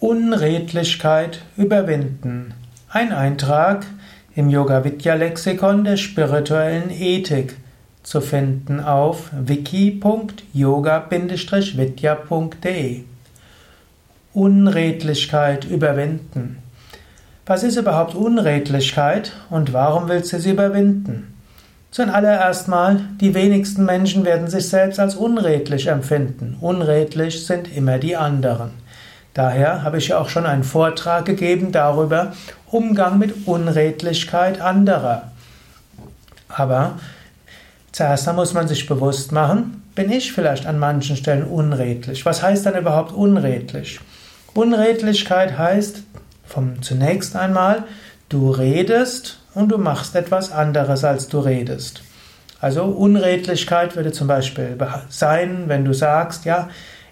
Unredlichkeit überwinden. Ein Eintrag im Yoga Vidya Lexikon der spirituellen Ethik zu finden auf wiki.yoga-vidya.de. Unredlichkeit überwinden. Was ist überhaupt Unredlichkeit und warum willst du sie überwinden? Zuallererst mal, die wenigsten Menschen werden sich selbst als unredlich empfinden. Unredlich sind immer die anderen. Daher habe ich ja auch schon einen Vortrag gegeben darüber Umgang mit Unredlichkeit anderer. Aber zuerst muss man sich bewusst machen, bin ich vielleicht an manchen Stellen unredlich? Was heißt dann überhaupt unredlich? Unredlichkeit heißt vom zunächst einmal, du redest und du machst etwas anderes, als du redest. Also Unredlichkeit würde zum Beispiel sein, wenn du sagst, ja,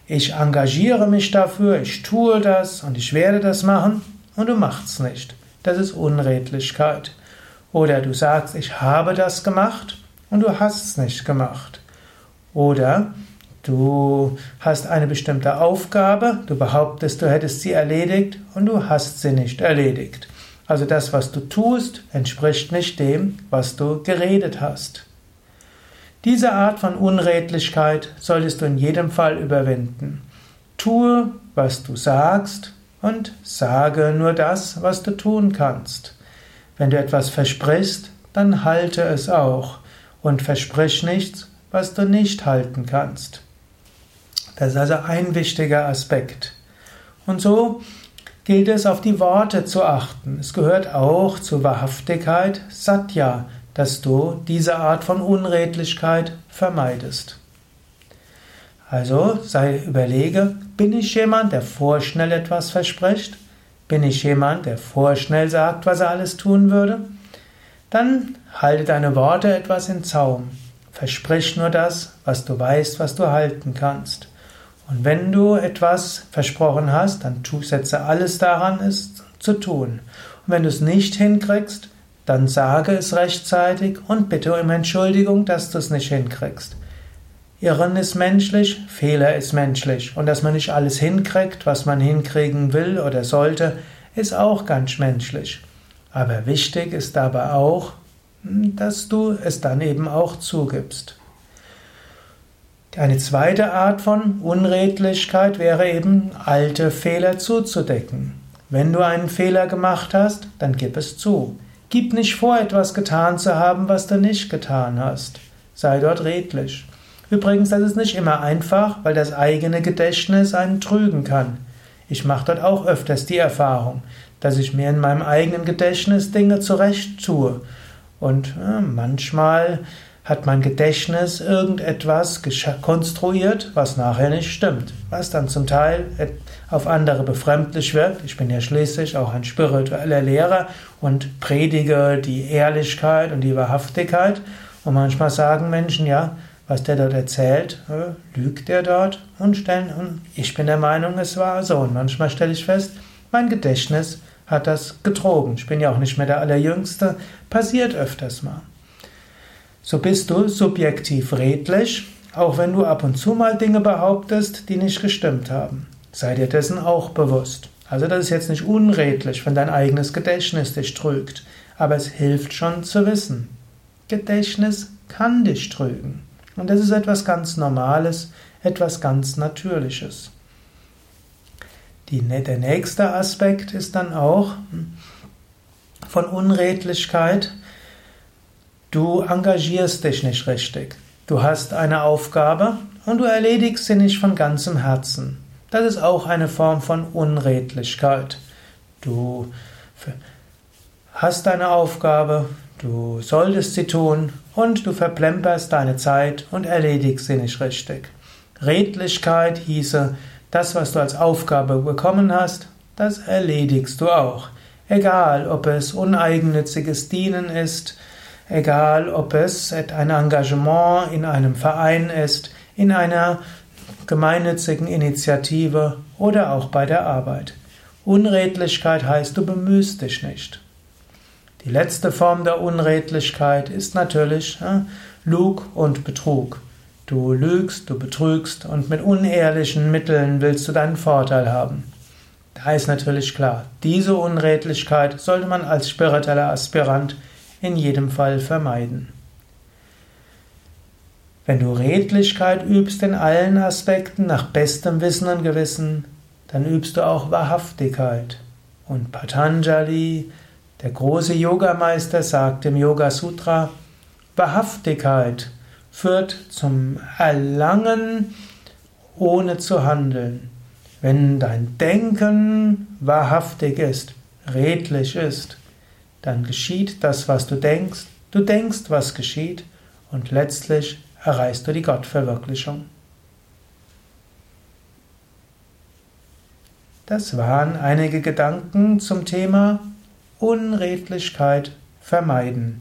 ich engagiere mich dafür, ich tue das und ich werde das machen und du machst es nicht. Das ist Unredlichkeit. Oder du sagst, ich habe das gemacht und du hast es nicht gemacht. Oder du hast eine bestimmte Aufgabe, du behauptest, du hättest sie erledigt und du hast sie nicht erledigt. Also das, was du tust, entspricht nicht dem, was du geredet hast. Diese Art von Unredlichkeit solltest du in jedem Fall überwinden. Tue, was du sagst und sage nur das, was du tun kannst. Wenn du etwas versprichst, dann halte es auch und versprich nichts, was du nicht halten kannst. Das ist also ein wichtiger Aspekt. Und so gilt es auf die Worte zu achten. Es gehört auch zur Wahrhaftigkeit Satya, dass du diese Art von Unredlichkeit vermeidest. Also sei überlege, bin ich jemand, der vorschnell etwas verspricht? Bin ich jemand, der vorschnell sagt, was er alles tun würde? Dann halte deine Worte etwas in Zaum. Versprich nur das, was du weißt, was du halten kannst. Und wenn du etwas versprochen hast, dann setze alles daran, es zu tun. Und wenn du es nicht hinkriegst, dann sage es rechtzeitig und bitte um Entschuldigung, dass du es nicht hinkriegst. Irren ist menschlich, Fehler ist menschlich. Und dass man nicht alles hinkriegt, was man hinkriegen will oder sollte, ist auch ganz menschlich. Aber wichtig ist dabei auch, dass du es dann eben auch zugibst. Eine zweite Art von Unredlichkeit wäre eben, alte Fehler zuzudecken. Wenn du einen Fehler gemacht hast, dann gib es zu. Gib nicht vor, etwas getan zu haben, was du nicht getan hast. Sei dort redlich. Übrigens, das ist nicht immer einfach, weil das eigene Gedächtnis einen trügen kann. Ich mache dort auch öfters die Erfahrung, dass ich mir in meinem eigenen Gedächtnis Dinge zurecht tue. Und äh, manchmal hat mein Gedächtnis irgendetwas konstruiert, was nachher nicht stimmt, was dann zum Teil auf andere befremdlich wirkt. Ich bin ja schließlich auch ein spiritueller Lehrer und predige die Ehrlichkeit und die Wahrhaftigkeit. Und manchmal sagen Menschen, ja, was der dort erzählt, äh, lügt er dort und stellen, und ich bin der Meinung, es war so. Und manchmal stelle ich fest, mein Gedächtnis hat das getrogen. Ich bin ja auch nicht mehr der Allerjüngste, passiert öfters mal. So bist du subjektiv redlich, auch wenn du ab und zu mal Dinge behauptest, die nicht gestimmt haben. Sei dir dessen auch bewusst. Also das ist jetzt nicht unredlich, wenn dein eigenes Gedächtnis dich trügt, aber es hilft schon zu wissen. Gedächtnis kann dich trügen. Und das ist etwas ganz Normales, etwas ganz Natürliches. Die, der nächste Aspekt ist dann auch von Unredlichkeit, Du engagierst dich nicht richtig. Du hast eine Aufgabe und du erledigst sie nicht von ganzem Herzen. Das ist auch eine Form von Unredlichkeit. Du hast eine Aufgabe, du solltest sie tun und du verplemperst deine Zeit und erledigst sie nicht richtig. Redlichkeit hieße, das, was du als Aufgabe bekommen hast, das erledigst du auch. Egal, ob es uneigennütziges Dienen ist, egal ob es ein Engagement in einem Verein ist, in einer gemeinnützigen Initiative oder auch bei der Arbeit. Unredlichkeit heißt, du bemühst dich nicht. Die letzte Form der Unredlichkeit ist natürlich äh, Lug und Betrug. Du lügst, du betrügst und mit unehrlichen Mitteln willst du deinen Vorteil haben. Da ist natürlich klar, diese Unredlichkeit sollte man als spiritueller Aspirant in jedem Fall vermeiden. Wenn du Redlichkeit übst in allen Aspekten nach bestem Wissen und Gewissen, dann übst du auch Wahrhaftigkeit. Und Patanjali, der große Yogameister, sagt im Yoga Sutra, Wahrhaftigkeit führt zum Erlangen ohne zu handeln. Wenn dein Denken wahrhaftig ist, redlich ist, dann geschieht das, was du denkst, du denkst, was geschieht, und letztlich erreichst du die Gottverwirklichung. Das waren einige Gedanken zum Thema Unredlichkeit vermeiden.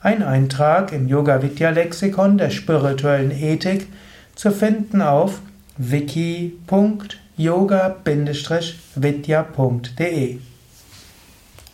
Ein Eintrag im Yoga Vidya Lexikon der spirituellen Ethik zu finden auf wiki.yoga-vidya.de